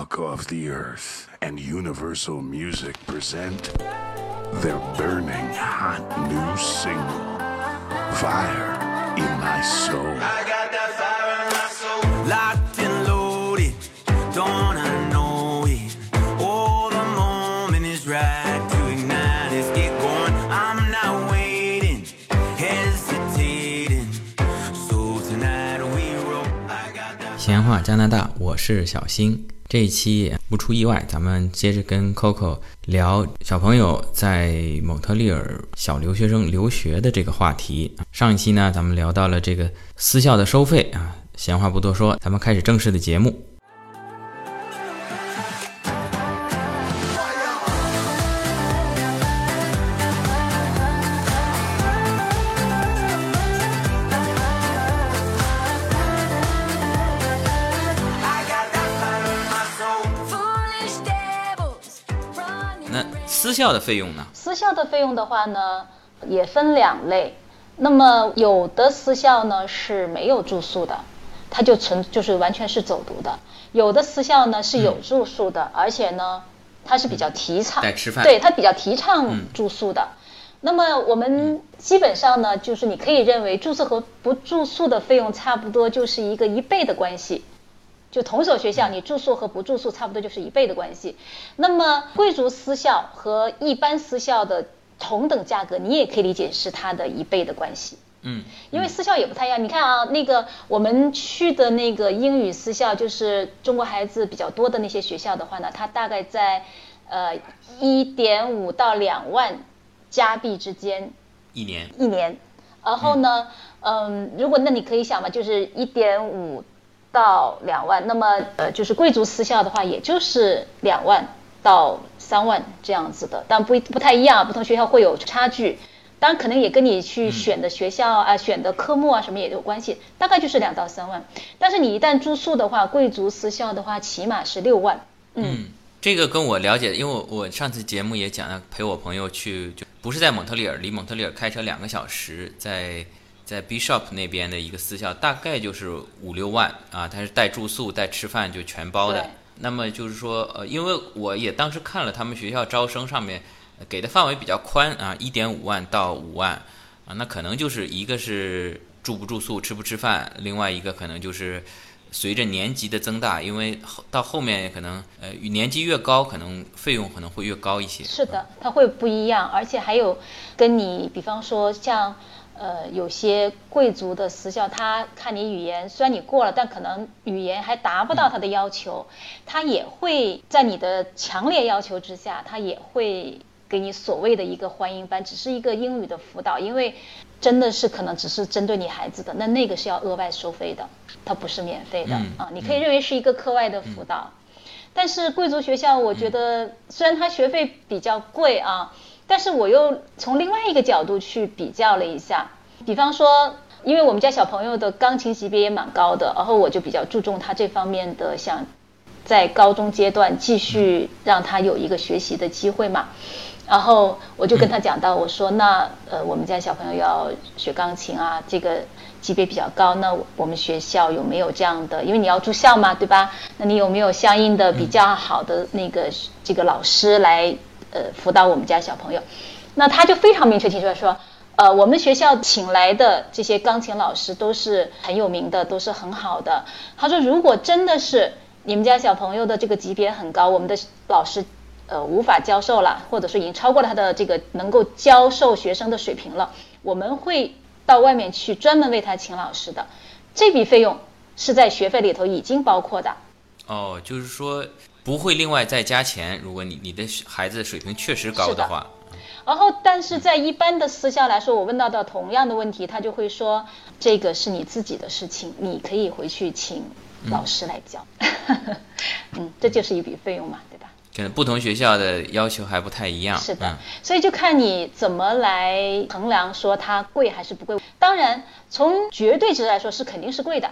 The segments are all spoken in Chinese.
rock of the earth and Universal Music present their burning hot new single, Fire in My Soul. I got that fire in my soul. Locked and loaded, don't wanna know it. Oh, the moment is right to ignite. Let's get going. I'm not waiting, hesitating. So tonight we roll. I got that. 闲话加拿大，我是小新。 这一期不出意外，咱们接着跟 Coco 聊小朋友在蒙特利尔小留学生留学的这个话题。上一期呢，咱们聊到了这个私校的收费啊。闲话不多说，咱们开始正式的节目。私校的费用呢？私校的费用的话呢，也分两类。那么有的私校呢是没有住宿的，它就纯就是完全是走读的；有的私校呢是有住宿的，而且呢它是比较提倡带吃饭对它比较提倡住宿的。那么我们基本上呢，就是你可以认为住宿和不住宿的费用差不多，就是一个一倍的关系。就同所学校，你住宿和不住宿差不多就是一倍的关系。那么贵族私校和一般私校的同等价格，你也可以理解是它的一倍的关系。嗯，因为私校也不太一样。你看啊，那个我们去的那个英语私校，就是中国孩子比较多的那些学校的话呢，它大概在呃一点五到两万加币之间一年。一年。然后呢，嗯，如果那你可以想嘛，就是一点五到两万，那么呃，就是贵族私校的话，也就是两万到三万这样子的，但不不太一样，不同学校会有差距。当然，可能也跟你去选的学校啊、选的科目啊什么也有关系，大概就是两到三万。但是你一旦住宿的话，贵族私校的话，起码是六万。嗯，这个跟我了解，因为我我上次节目也讲了，陪我朋友去，就不是在蒙特利尔，离蒙特利尔开车两个小时，在在 Bishop 那边的一个私校，大概就是五六万啊，它是带住宿、带吃饭就全包的。那么就是说，呃，因为我也当时看了他们学校招生上面呃给的范围比较宽啊，一点五万到五万啊，那可能就是一个是住不住宿、吃不吃饭，另外一个可能就是随着年级的增大，因为后到后面可能呃年级越高，可能费用可能会越高一些。是的，它会不一样，而且还有跟你，比方说像呃有些贵族的私校，他看你语言，虽然你过了，但可能语言还达不到他的要求，他也会在你的强烈要求之下，他也会给你所谓的一个欢迎班，只是一个英语的辅导，因为真的是可能只是针对你孩子的，那那个是要额外收费的，它不是免费的、嗯。啊，你可以认为是一个课外的辅导。但是贵族学校，我觉得虽然它学费比较贵啊，但是我又从另外一个角度去比较了一下，比方说，因为我们家小朋友的钢琴级别也蛮高的，然后我就比较注重他这方面的，想在高中阶段继续让他有一个学习的机会嘛。然后我就跟他讲到，我说那呃，我们家小朋友要学钢琴啊，这个级别比较高，那我们学校有没有这样的？因为你要住校嘛，对吧？那你有没有相应的比较好的那个这个老师来呃辅导我们家小朋友？那他就非常明确提出来说，呃，我们学校请来的这些钢琴老师都是很有名的，都是很好的。他说，如果真的是你们家小朋友的这个级别很高，我们的老师呃无法教授了，或者说已经超过了他的这个能够教授学生的水平了，我们会到外面去专门为他请老师的，这笔费用是在学费里头已经包括的。哦，就是说不会另外再加钱，如果你你的孩子水平确实高是的话。然后，但是在一般的私校来说，我问到的同样的问题，他就会说，这个是你自己的事情，你可以回去请老师来教。嗯，这就是一笔费用嘛，对吧？可能不同学校的要求还不太一样。是的嗯，所以就看你怎么来衡量说它贵还是不贵。当然，从绝对值来说是肯定是贵的，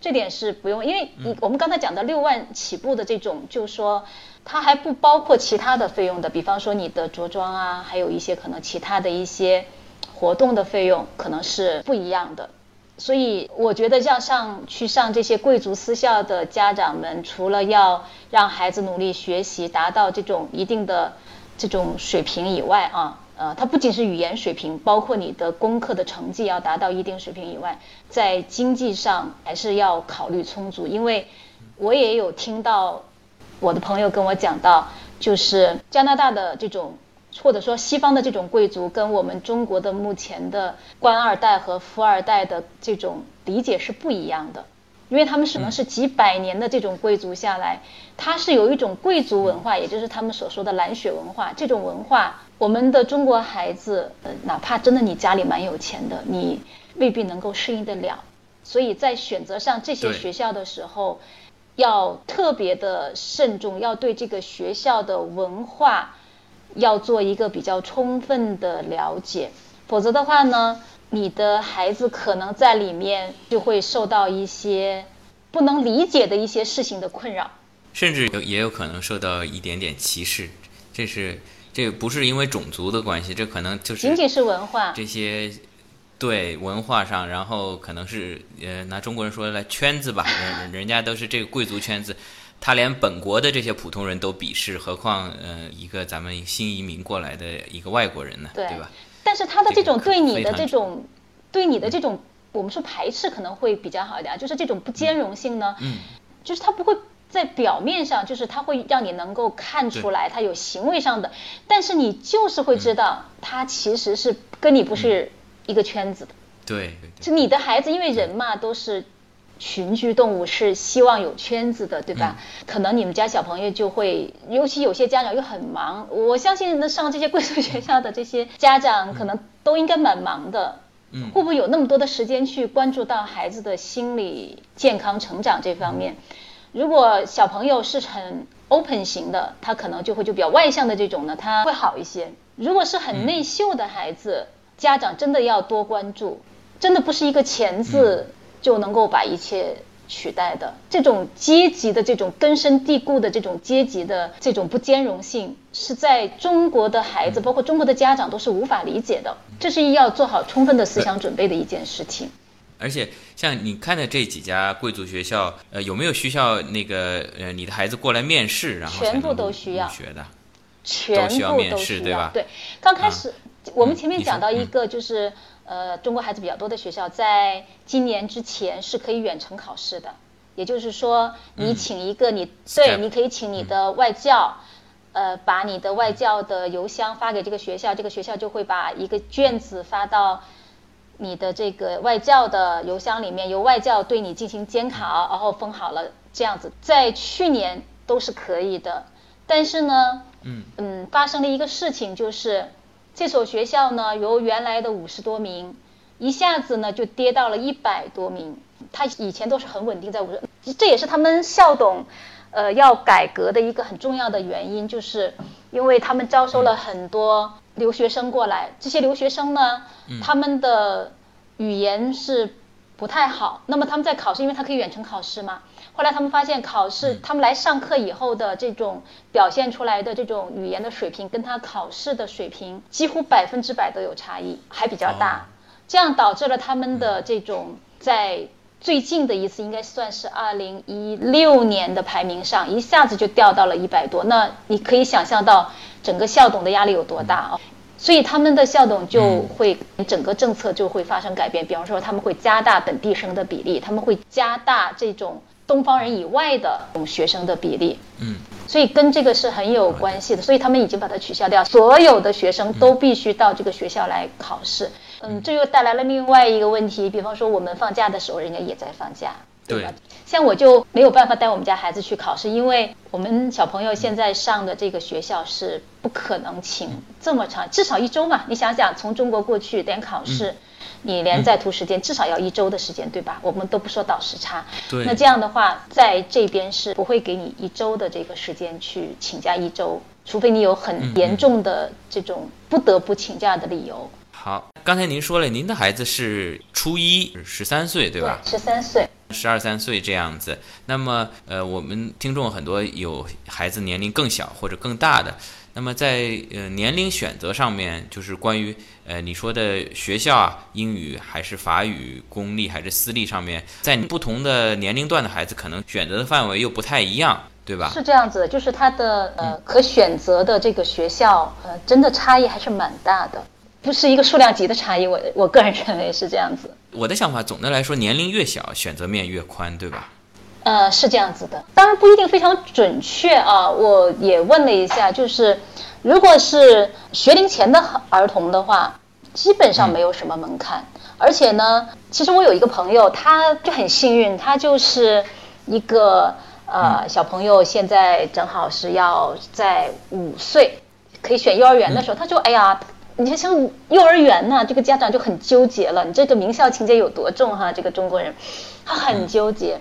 这点是不用，因为你我们刚才讲的六万起步的这种，就是说它还不包括其他的费用的，比方说你的着装啊，还有一些可能其他的一些活动的费用可能是不一样的。所以我觉得要上去上这些贵族私校的家长们，除了要让孩子努力学习，达到这种一定的这种水平以外啊，呃，它不仅是语言水平，包括你的功课的成绩要达到一定水平以外，在经济上还是要考虑充足，因为我也有听到我的朋友跟我讲到，就是加拿大的这种。或者说，西方的这种贵族跟我们中国的目前的官二代和富二代的这种理解是不一样的，因为他们可能是几百年的这种贵族下来，他是有一种贵族文化，也就是他们所说的蓝血文化。这种文化，我们的中国孩子，呃，哪怕真的你家里蛮有钱的，你未必能够适应得了。所以在选择上这些学校的时候，要特别的慎重，要对这个学校的文化。要做一个比较充分的了解，否则的话呢，你的孩子可能在里面就会受到一些不能理解的一些事情的困扰，甚至有也有可能受到一点点歧视。这是这不是因为种族的关系，这可能就是仅仅是文化这些对文化上，然后可能是呃拿中国人说来圈子吧，人人家都是这个贵族圈子。他连本国的这些普通人都鄙视，何况呃一个咱们新移民过来的一个外国人呢？对吧？但是他的这种对你的这种，对你的这种，我们说排斥可能会比较好一点，就是这种不兼容性呢，嗯，就是他不会在表面上，就是他会让你能够看出来他有行为上的，但是你就是会知道他其实是跟你不是一个圈子的。对，就你的孩子，因为人嘛都是。群居动物是希望有圈子的，对吧？可能你们家小朋友就会，尤其有些家长又很忙。我相信，那上这些贵族学校的这些家长，可能都应该蛮忙的。嗯，会不会有那么多的时间去关注到孩子的心理健康成长这方面？如果小朋友是很 open 型的，他可能就会就比较外向的这种呢，他会好一些。如果是很内秀的孩子，家长真的要多关注，真的不是一个钱字。就能够把一切取代的这种阶级的这种根深蒂固的这种阶级的这种不兼容性，是在中国的孩子，包括中国的家长都是无法理解的。这是要做好充分的思想准备的一件事情。而且，像你看的这几家贵族学校，呃，有没有需要那个呃，你的孩子过来面试，然后全部都需要学的，全部都面试，对吧？对，刚开始我们前面讲到一个就是。呃，中国孩子比较多的学校，在今年之前是可以远程考试的。也就是说，你请一个你对，你可以请你的外教，呃，把你的外教的邮箱发给这个学校，这个学校就会把一个卷子发到你的这个外教的邮箱里面，由外教对你进行监考，然后封好了，这样子。在去年都是可以的，但是呢，嗯嗯，发生了一个事情就是。这所学校呢，由原来的五十多名，一下子呢就跌到了一百多名。他以前都是很稳定在五十，这也是他们校董，呃，要改革的一个很重要的原因，就是因为他们招收了很多留学生过来，这些留学生呢，他们的语言是不太好，那么他们在考试，因为他可以远程考试嘛。后来他们发现，考试他们来上课以后的这种表现出来的这种语言的水平，跟他考试的水平几乎百分之百都有差异，还比较大。这样导致了他们的这种在最近的一次，应该算是二零一六年的排名上，一下子就掉到了一百多。那你可以想象到整个校董的压力有多大啊！所以他们的校董就会整个政策就会发生改变，比方说他们会加大本地生的比例，他们会加大这种。东方人以外的这种学生的比例，嗯，所以跟这个是很有关系的，所以他们已经把它取消掉，所有的学生都必须到这个学校来考试，嗯，这又带来了另外一个问题，比方说我们放假的时候，人家也在放假，对吧？像我就没有办法带我们家孩子去考试，因为我们小朋友现在上的这个学校是不可能请这么长，至少一周嘛，你想想从中国过去连考试。你连在途时间至少要一周的时间，对吧？我们都不说倒时差。对。那这样的话，在这边是不会给你一周的这个时间去请假一周，除非你有很严重的这种不得不请假的理由。好，刚才您说了，您的孩子是初一，十三岁，对吧？十三岁。十二三岁这样子。那么，呃，我们听众很多有孩子年龄更小或者更大的。那么在呃年龄选择上面，就是关于呃你说的学校啊，英语还是法语，公立还是私立上面，在不同的年龄段的孩子，可能选择的范围又不太一样，对吧？是这样子的，就是他的呃可选择的这个学校，呃，真的差异还是蛮大的，不是一个数量级的差异。我我个人认为是这样子。我的想法，总的来说，年龄越小，选择面越宽，对吧？呃，是这样子的，当然不一定非常准确啊。我也问了一下，就是如果是学龄前的儿童的话，基本上没有什么门槛。而且呢，其实我有一个朋友，他就很幸运，他就是一个呃小朋友，现在正好是要在五岁可以选幼儿园的时候，他就：“哎呀，你看像幼儿园呢，这个家长就很纠结了，你这个名校情节有多重哈？这个中国人，他很纠结。”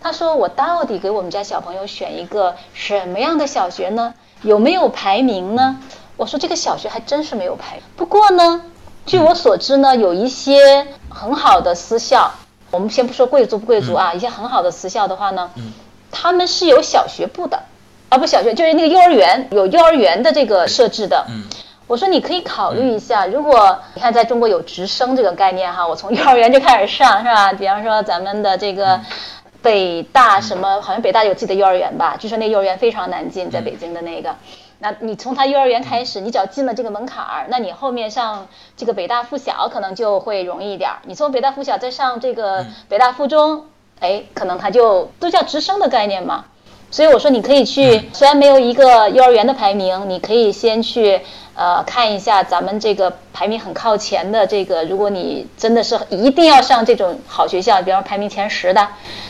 他说：“我到底给我们家小朋友选一个什么样的小学呢？有没有排名呢？”我说：“这个小学还真是没有排。不过呢，据我所知呢，有一些很好的私校，我们先不说贵族不贵族啊，一些很好的私校的话呢，他们是有小学部的，啊不，小学就是那个幼儿园有幼儿园的这个设置的。”我说：“你可以考虑一下，如果你看在中国有直升这个概念哈，我从幼儿园就开始上是吧？比方说咱们的这个。”北大什么？好像北大有自己的幼儿园吧？据说那幼儿园非常难进，在北京的那个。那你从他幼儿园开始，你只要进了这个门槛儿，那你后面上这个北大附小可能就会容易一点儿。你从北大附小再上这个北大附中，哎，可能他就都叫直升的概念嘛。所以我说你可以去，虽然没有一个幼儿园的排名，你可以先去。呃，看一下咱们这个排名很靠前的这个，如果你真的是一定要上这种好学校，比方排名前十的，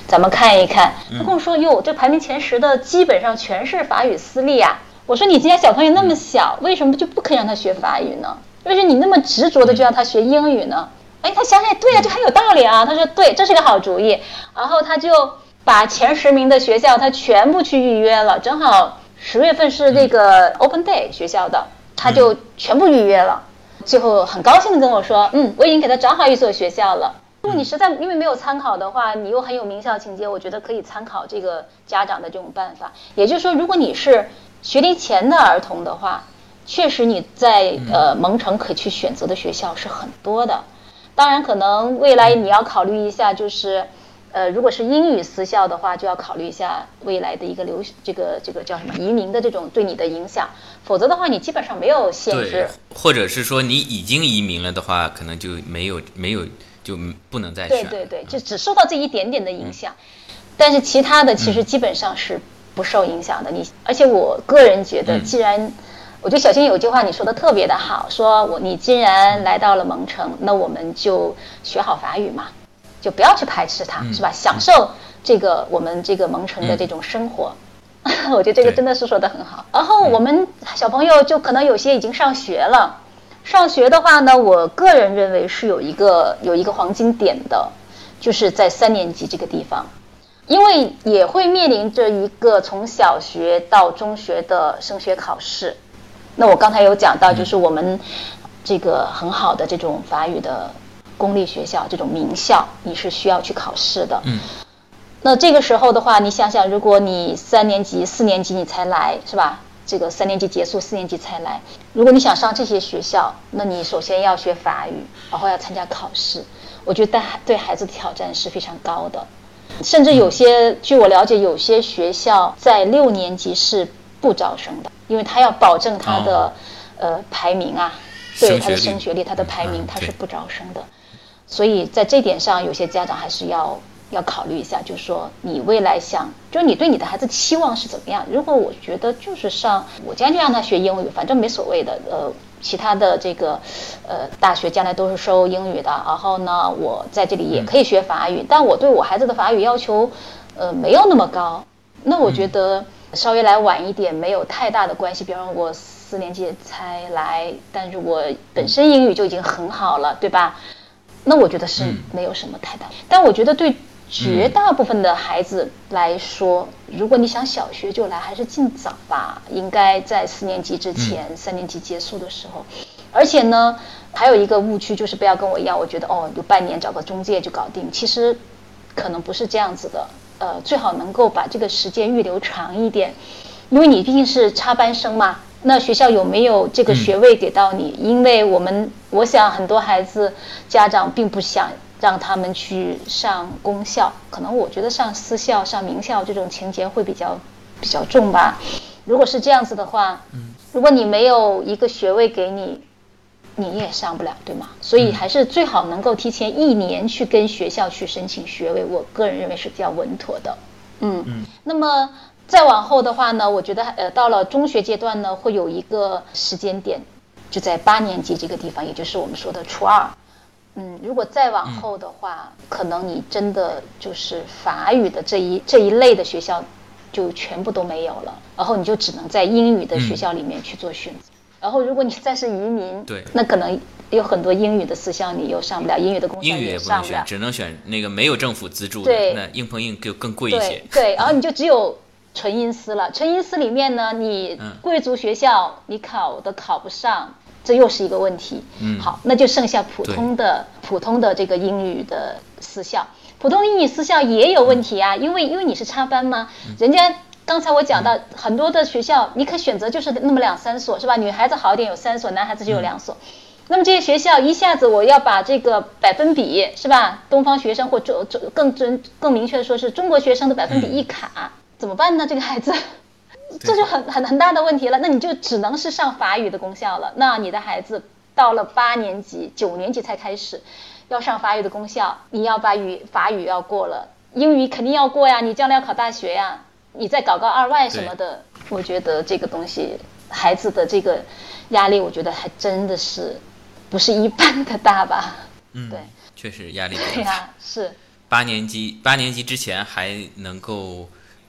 咱们看一看。他跟我说：“哟，这排名前十的基本上全是法语私立啊。”我说：“你家小朋友那么小，为什么就不可以让他学法语呢？为什么你那么执着的就让他学英语呢？”哎，他想想，对呀，这很有道理啊。他说：“对，这是个好主意。”然后他就把前十名的学校他全部去预约了，正好十月份是那个 Open Day 学校的。他就全部预约了，最后很高兴的跟我说：“嗯，我已经给他找好一所学校了。如果你实在因为没有参考的话，你又很有名校情节，我觉得可以参考这个家长的这种办法。也就是说，如果你是学龄前的儿童的话，确实你在呃蒙城可去选择的学校是很多的。当然，可能未来你要考虑一下，就是。”呃，如果是英语私校的话，就要考虑一下未来的一个流，这个这个叫什么移民的这种对你的影响。否则的话，你基本上没有限制。或者是说你已经移民了的话，可能就没有没有就不能再选。对对对，就只受到这一点点的影响，但是其他的其实基本上是不受影响的。你而且我个人觉得，既然我觉得小新有句话你说的特别的好，说我你既然来到了蒙城，那我们就学好法语嘛。就不要去排斥它，是吧？享受这个我们这个蒙城的这种生活，我觉得这个真的是说的很好。然后我们小朋友就可能有些已经上学了，上学的话呢，我个人认为是有一个有一个黄金点的，就是在三年级这个地方，因为也会面临着一个从小学到中学的升学考试。那我刚才有讲到，就是我们这个很好的这种法语的。公立学校这种名校，你是需要去考试的。嗯，那这个时候的话，你想想，如果你三年级、四年级你才来，是吧？这个三年级结束，四年级才来。如果你想上这些学校，那你首先要学法语，然后要参加考试。我觉得对孩子的挑战是非常高的。甚至有些，据我了解，有些学校在六年级是不招生的，因为他要保证他的呃排名啊，对他的升学率、他的排名，他是不招生的。所以在这点上，有些家长还是要要考虑一下，就是说你未来想，就是你对你的孩子期望是怎么样？如果我觉得就是上我将就让他学英语，反正没所谓的，呃，其他的这个，呃，大学将来都是收英语的，然后呢，我在这里也可以学法语，但我对我孩子的法语要求，呃，没有那么高。那我觉得稍微来晚一点没有太大的关系，比方说我四年级才来，但是我本身英语就已经很好了，对吧？那我觉得是没有什么太大，但我觉得对绝大部分的孩子来说，如果你想小学就来，还是尽早吧，应该在四年级之前，三年级结束的时候。而且呢，还有一个误区就是不要跟我一样，我觉得哦，有半年找个中介就搞定。其实可能不是这样子的。呃，最好能够把这个时间预留长一点，因为你毕竟是插班生嘛。那学校有没有这个学位给到你？因为我们我想很多孩子家长并不想让他们去上公校，可能我觉得上私校、上名校这种情节会比较比较重吧。如果是这样子的话，如果你没有一个学位给你，你也上不了，对吗？所以还是最好能够提前一年去跟学校去申请学位，我个人认为是比较稳妥的。嗯嗯。那么再往后的话呢，我觉得呃，到了中学阶段呢，会有一个时间点，就在八年级这个地方，也就是我们说的初二。嗯，如果再往后的话，可能你真的就是法语的这一这一类的学校就全部都没有了，然后你就只能在英语的学校里面去做选择。然后，如果你再是移民，对，那可能有很多英语的私校你又上不了，英语的公校英语也不上不了，能选，只能选那个没有政府资助的，那硬碰硬就更贵一些对。对，然后你就只有纯音私了。纯音私里面呢，你嗯贵族学校你考的考不上，这又是一个问题。嗯好，那就剩下普通的普通的这个英语的私校。普通英语私校也有问题啊，因为因为你是插班嘛，嗯人家。刚才我讲到很多的学校，你可选择就是那么两三所，是吧？女孩子好一点有三所，男孩子就有两所。那么这些学校一下子我要把这个百分比是吧？东方学生或中中更准更明确的说是中国学生的百分比一卡，怎么办呢？这个孩子，这就很很很大的问题了。那你就只能是上法语的公校了。那你的孩子到了八年级、九年级才开始要上法语的公校，你要把语法语要过了，英语肯定要过呀，你将来要考大学呀，你再搞个二外什么的，我觉得这个东西孩子的这个压力，我觉得还真的是不是一般的大吧？嗯，对，确实压力比对较大。呀、是。八年级八年级之前还能够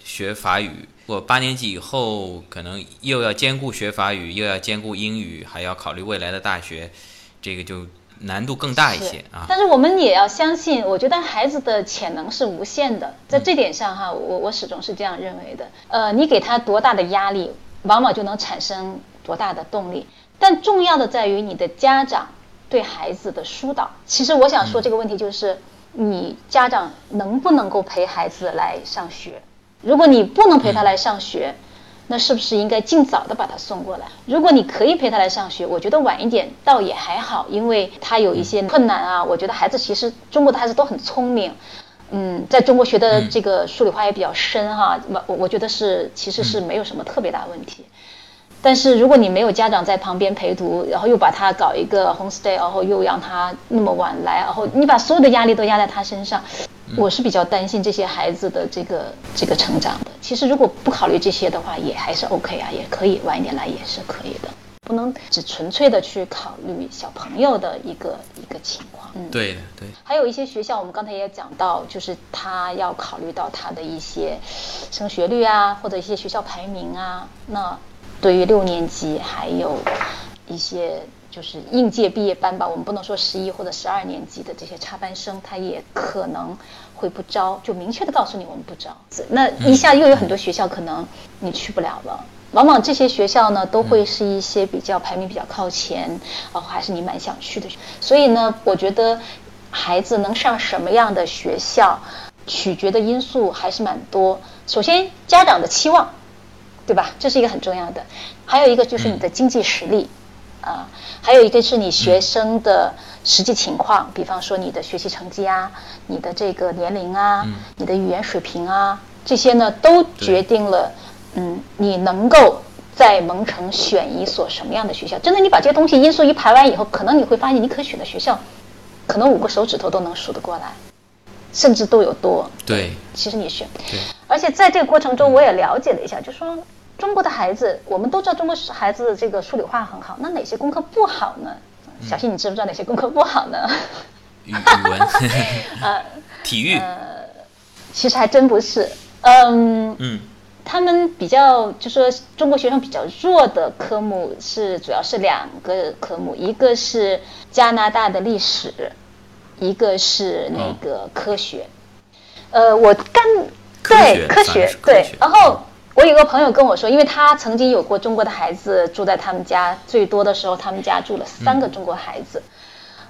学法语，我八年级以后可能又要兼顾学法语，又要兼顾英语，还要考虑未来的大学，这个就难度更大一些啊。但是我们也要相信，我觉得孩子的潜能是无限的，在这点上哈，我我始终是这样认为的。呃，你给他多大的压力，往往就能产生多大的动力。但重要的在于你的家长对孩子的疏导。其实我想说这个问题就是，你家长能不能够陪孩子来上学？如果你不能陪他来上学，那是不是应该尽早的把他送过来？如果你可以陪他来上学，我觉得晚一点倒也还好，因为他有一些困难啊。我觉得孩子其实中国的孩子都很聪明，嗯，在中国学的这个数理化也比较深哈，我我觉得是其实是没有什么特别大问题。但是如果你没有家长在旁边陪读，然后又把他搞一个 homestay，然后又让他那么晚来，然后你把所有的压力都压在他身上，我是比较担心这些孩子的这个这个成长的。其实如果不考虑这些的话，也还是 OK 啊，也可以晚一点来也是可以的，不能只纯粹的去考虑小朋友的一个一个情况。嗯，对的，对，还有一些学校，我们刚才也讲到，就是他要考虑到他的一些升学率啊，或者一些学校排名啊。那对于六年级还有一些就是应届毕业班吧，我们不能说十一或者十二年级的这些插班生，他也可能会不招，就明确的告诉你我们不招。那一下又有很多学校可能你去不了了。往往这些学校呢，都会是一些比较排名比较靠前，然后还是你蛮想去的。所以呢，我觉得孩子能上什么样的学校，取决的因素还是蛮多。首先，家长的期望，对吧？这是一个很重要的。还有一个就是你的经济实力，啊，还有一个是你学生的实际情况，比方说你的学习成绩啊，你的这个年龄啊，你的语言水平啊，这些呢都决定了，嗯，你能够在蒙城选一所什么样的学校。真的，你把这些东西因素一排完以后，可能你会发现你可选的学校，可能五个手指头都能数得过来，甚至都有多。对，其实你选，对，而且在这个过程中，我也了解了一下，就说中国的孩子，我们都知道中国孩子的这个数理化很好，那哪些功课不好呢？小新，你知不知道哪些功课不好呢？语语文，呃，体育，其实还真不是，嗯，嗯，他们比较就说中国学生比较弱的科目是主要是两个科目，一个是加拿大的历史，一个是那个科学。呃，我干科学对科学。对，然后我有个朋友跟我说，因为他曾经有过中国的孩子住在他们家，最多的时候他们家住了三个中国孩子，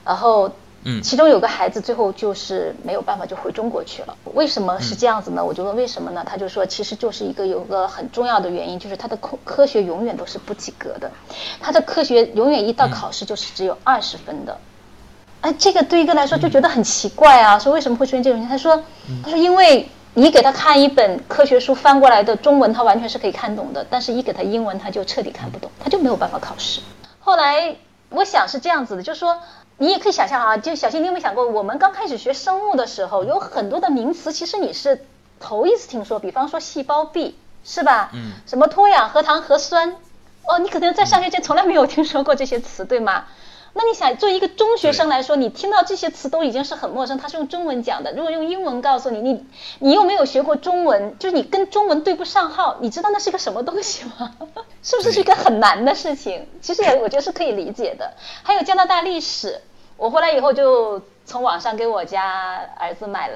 然后嗯其中有个孩子最后就是没有办法就回中国去了。为什么是这样子呢？我就问为什么呢？他就说其实就是一个有个很重要的原因，就是他的科科学永远都是不及格的，他的科学永远一到考试就是只有二十分的。哎，这个对一个来说就觉得很奇怪啊，说为什么会出现这种情况？他说，他说因为你给他看一本科学书翻过来的中文，他完全是可以看懂的，但是一给他英文，他就彻底看不懂，他就没有办法考试。后来我想是这样子的，就是说你也可以想象啊，就小新，你有没有想过，我们刚开始学生物的时候，有很多的名词，其实你是头一次听说，比方说细胞壁，是吧？嗯。什么脱氧核糖核酸，哦，你可能在上学前从来没有听说过这些词，对吗？那你想，作为一个中学生来说，你听到这些词都已经是很陌生，他是用中文讲的。如果用英文告诉你，你你又没有学过中文，就是你跟中文对不上号，你知道那是个什么东西吗？是不是是一个很难的事情？其实也我觉得是可以理解的。还有加拿大历史，我回来以后就从网上给我家儿子买了。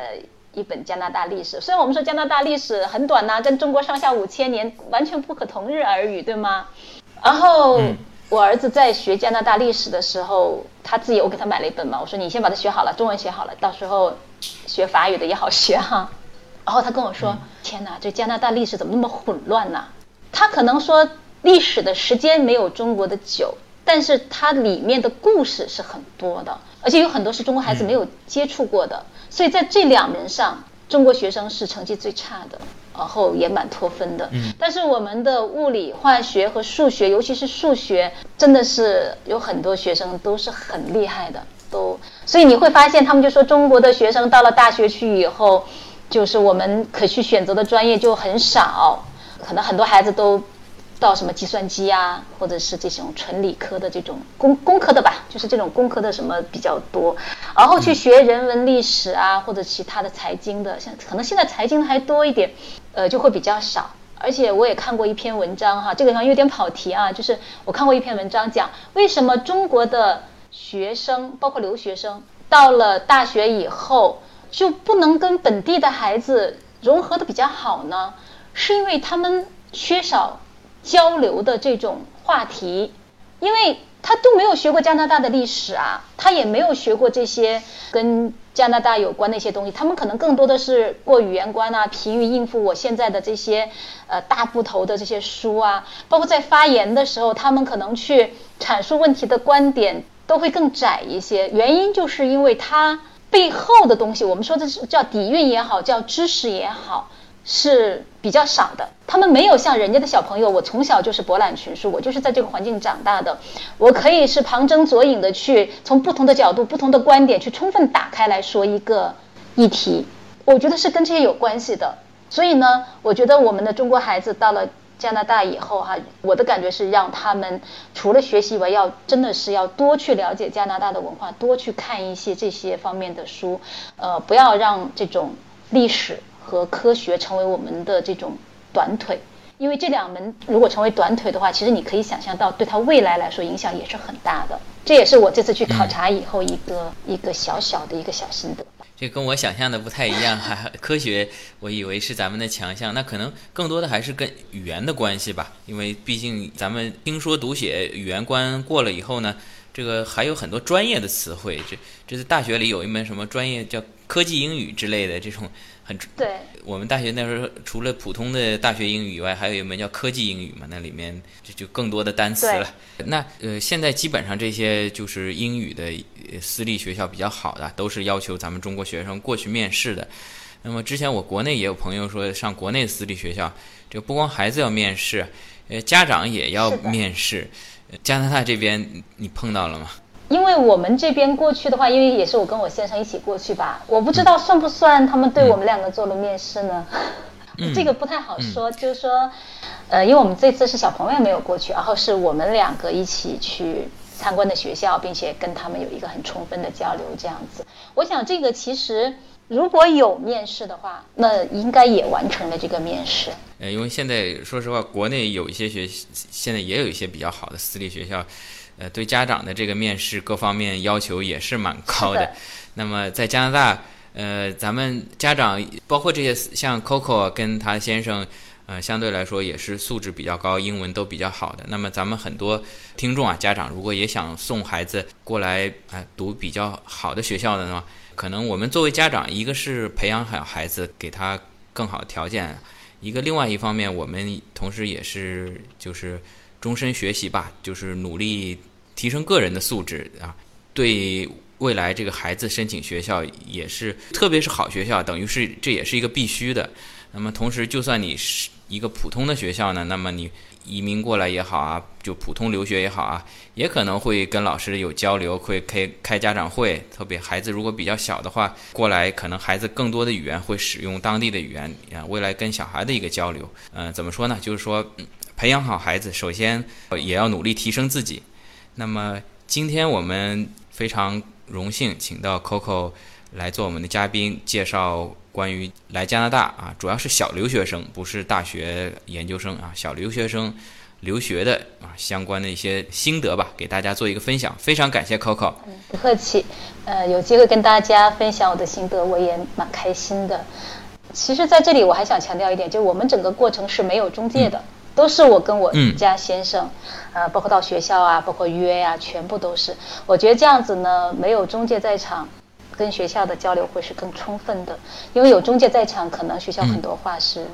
一本加拿大历史，虽然我们说加拿大历史很短呐、跟中国上下五千年完全不可同日而语，对吗？然后。我儿子在学加拿大历史的时候，他自己我给他买了一本嘛，我说你先把它学好了，中文学好了，到时候学法语的也好学哈。然后他跟我说：“天哪，这加拿大历史怎么那么混乱呢？”他可能说历史的时间没有中国的久，但是它里面的故事是很多的，而且有很多是中国孩子没有接触过的，所以在这两门上，中国学生是成绩最差的。然后也蛮脱分的，嗯，但是我们的物理、化学和数学，尤其是数学，真的是有很多学生都是很厉害的，都，所以你会发现，他们就说中国的学生到了大学去以后，就是我们可去选择的专业就很少，可能很多孩子都到什么计算机啊，或者是这种纯理科的这种工工科的吧，就是这种工科的什么比较多，然后去学人文历史啊，或者其他的财经的，像可能现在财经的还多一点。呃，就会比较少，而且我也看过一篇文章哈，这个地方有点跑题啊，就是我看过一篇文章讲为什么中国的学生，包括留学生，到了大学以后就不能跟本地的孩子融合的比较好呢？是因为他们缺少交流的这种话题，因为他都没有学过加拿大的历史啊，他也没有学过这些跟。加拿大有关的一些东西，他们可能更多的是过语言关啊，疲于应付我现在的这些呃大部头的这些书啊，包括在发言的时候，他们可能去阐述问题的观点都会更窄一些。原因就是因为它背后的东西，我们说的是叫底蕴也好，叫知识也好。是比较少的，他们没有像人家的小朋友，我从小就是博览群书，我就是在这个环境长大的，我可以是旁征左引的去从不同的角度、不同的观点去充分打开来说一个议题，我觉得是跟这些有关系的。所以呢，我觉得我们的中国孩子到了加拿大以后哈，我的感觉是让他们除了学习以外，要真的是要多去了解加拿大的文化，多去看一些这些方面的书，呃，不要让这种历史。和科学成为我们的这种短腿，因为这两门如果成为短腿的话，其实你可以想象到，对他未来来说影响也是很大的。这也是我这次去考察以后一个一个小小的一个小心得。这跟我想象的不太一样，还科学我以为是咱们的强项，那可能更多的还是跟语言的关系吧。因为毕竟咱们听说读写语言关过了以后呢，这个还有很多专业的词汇。这这是大学里有一门什么专业叫科技英语之类的这种。很对，我们大学那时候除了普通的大学英语以外，还有一门叫科技英语嘛，那里面就就更多的单词了。那呃，现在基本上这些就是英语的私立学校比较好的，都是要求咱们中国学生过去面试的。那么之前我国内也有朋友说上国内私立学校，这不光孩子要面试，呃，家长也要面试。加拿大这边你碰到了吗？因为我们这边过去的话，因为也是我跟我先生一起过去吧，我不知道算不算他们对我们两个做了面试呢？这个不太好说。就是说，呃，因为我们这次是小朋友没有过去，然后是我们两个一起去参观的学校，并且跟他们有一个很充分的交流，这样子。我想这个其实如果有面试的话，那应该也完成了这个面试。呃，因为现在说实话，国内有一些学，现在也有一些比较好的私立学校。呃，对家长的这个面试各方面要求也是蛮高的。那么在加拿大，呃，咱们家长包括这些像 Coco 跟他先生，呃，相对来说也是素质比较高，英文都比较好的。那么咱们很多听众啊，家长如果也想送孩子过来啊、读比较好的学校的呢，可能我们作为家长，一个是培养好孩子，给他更好的条件；一个另外一方面，我们同时也是就是终身学习吧，就是努力提升个人的素质啊，对未来这个孩子申请学校也是，特别是好学校，等于是这也是一个必须的。那么同时，就算你是一个普通的学校呢，那么你移民过来也好啊，就普通留学也好啊，也可能会跟老师有交流，会开开家长会。特别孩子如果比较小的话，过来可能孩子更多的语言会使用当地的语言啊，未来跟小孩的一个交流。嗯、怎么说呢？就是说，培养好孩子，首先也要努力提升自己。那么今天我们非常荣幸请到 Coco 来做我们的嘉宾，介绍关于来加拿大啊，主要是小留学生，不是大学研究生啊，小留学生留学的啊相关的一些心得吧，给大家做一个分享。非常感谢 Coco。不客气，呃，有机会跟大家分享我的心得，我也蛮开心的。其实，在这里我还想强调一点，就是我们整个过程是没有中介的，都是我跟我嗯家先生，呃，包括到学校啊，包括约啊，全部都是。我觉得这样子呢，没有中介在场，跟学校的交流会是更充分的，因为有中介在场，可能学校很多话是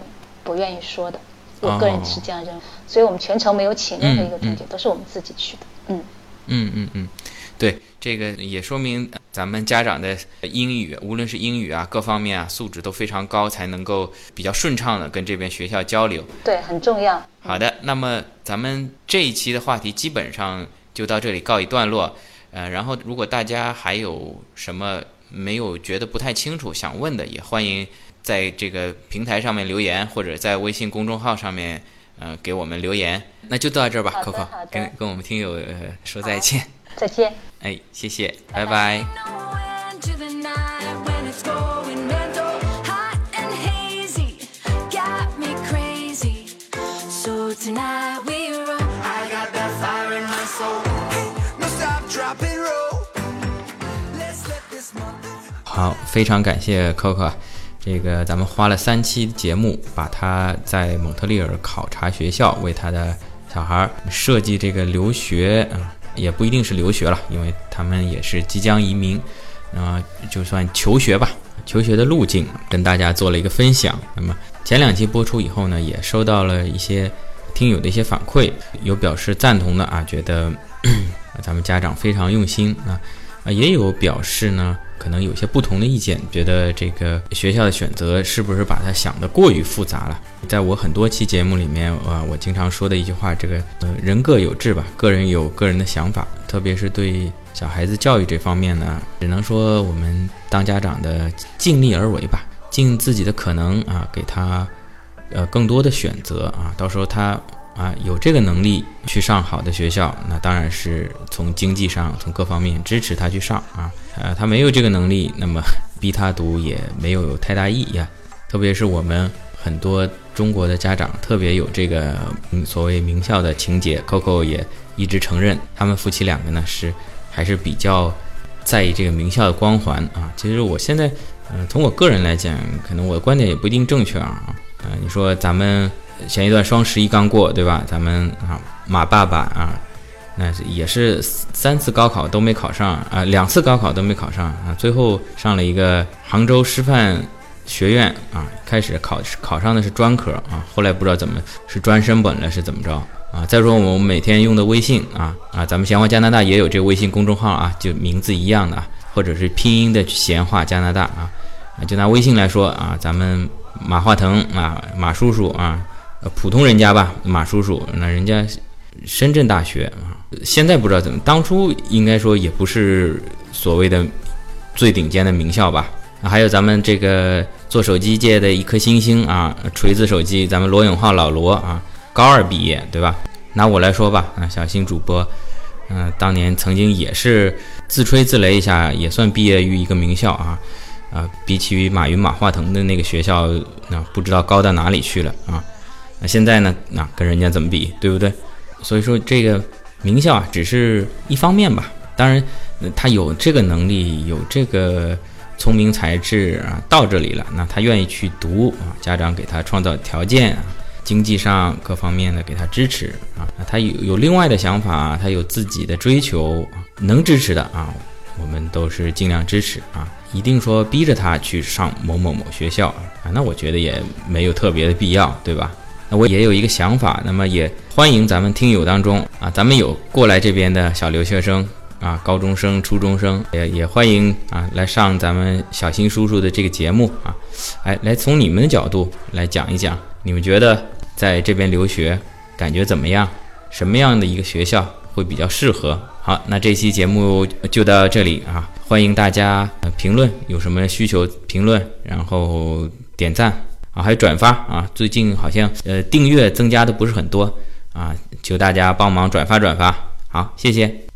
不愿意说的。我个人是这样认为，所以我们全程没有请任何一个中介，都是我们自己去的。嗯。嗯嗯嗯，对，这个也说明呃咱们家长的英语，无论是英语啊各方面啊素质都非常高，才能够比较顺畅的跟这边学校交流。对，很重要。好的，那么咱们这一期的话题基本上就到这里告一段落。呃，然后如果大家还有什么没有觉得不太清楚想问的，也欢迎在这个平台上面留言，或者在微信公众号上面呃给我们留言。那就到这儿吧，Coco，跟跟我们听友呃说再见。再见。哎，谢谢，拜拜 into the night when it's going mental, hot and hazy, got me crazy. So tonight we roll. I got that fire in my soul. No stop, drop and roll. Let's let this mother. 好，非常感谢 Coco，啊这个咱们花了三期节目，把他在蒙特利尔考察学校，为他的小孩儿设计这个留学啊、也不一定是留学了，因为他们也是即将移民，啊、就算求学吧，求学的路径跟大家做了一个分享。那么前两期播出以后呢，也收到了一些听友的一些反馈，有表示赞同的啊，觉得咱们家长非常用心啊。啊，也有表示呢，可能有些不同的意见，觉得这个学校的选择是不是把它想得过于复杂了？在我很多期节目里面，啊，我经常说的一句话，这个呃，人各有志吧，个人有个人的想法，特别是对小孩子教育这方面呢，只能说我们当家长的尽力而为吧，尽自己的可能啊，给他呃更多的选择啊，到时候他啊有这个能力去上好的学校，那当然是从经济上从各方面支持他去上啊。呃，他没有这个能力，那么逼他读也没有太大意义啊。特别是我们很多中国的家长特别有这个嗯所谓名校的情节，Coco 也一直承认，他们夫妻两个呢是还是比较在意这个名校的光环啊。其实我现在，嗯、从我个人来讲，可能我的观点也不一定正确啊。啊、你说咱们前一段双十一刚过，对吧？咱们啊，马爸爸啊，那是也是三次高考都没考上啊，两次高考都没考上啊，最后上了一个杭州师范学院啊，开始考考上的是专科啊，后来不知道怎么是专升本了，是怎么着啊？再说我们每天用的微信啊啊，咱们闲话加拿大也有这个微信公众号啊，就名字一样的，或者是拼音的闲话加拿大啊啊，就拿微信来说啊，咱们马化腾啊，马叔叔啊，呃普通人家吧，马叔叔，那人家深圳大学啊，现在不知道怎么，当初应该说也不是所谓的最顶尖的名校吧。还有咱们这个做手机界的一颗星星啊，锤子手机，咱们罗永浩老罗啊，高二毕业对吧？拿我来说吧，啊，小新主播，嗯、当年曾经也是自吹自擂一下，也算毕业于一个名校啊，啊，比起马云、马化腾的那个学校，那、不知道高到哪里去了啊。那现在呢，那、跟人家怎么比，对不对？所以说这个名校啊，只是一方面吧。当然，他有这个能力，有这个聪明才智啊，到这里了，那他愿意去读啊，家长给他创造条件啊，经济上各方面的给他支持啊。他有有另外的想法，他有自己的追求，能支持的啊，我们都是尽量支持啊。一定说逼着他去上某某某学校啊，那我觉得也没有特别的必要，对吧？那我也有一个想法，那么也欢迎咱们听友当中啊，咱们有过来这边的小留学生啊，高中生、初中生，也也欢迎啊来上咱们小新叔叔的这个节目啊，哎，来从你们的角度来讲一讲，你们觉得在这边留学感觉怎么样？什么样的一个学校会比较适合？好，那这期节目就到这里啊，欢迎大家评论，有什么需求评论，然后点赞还有转发啊。最近好像呃订阅增加的不是很多啊，求大家帮忙转发转发。好，谢谢。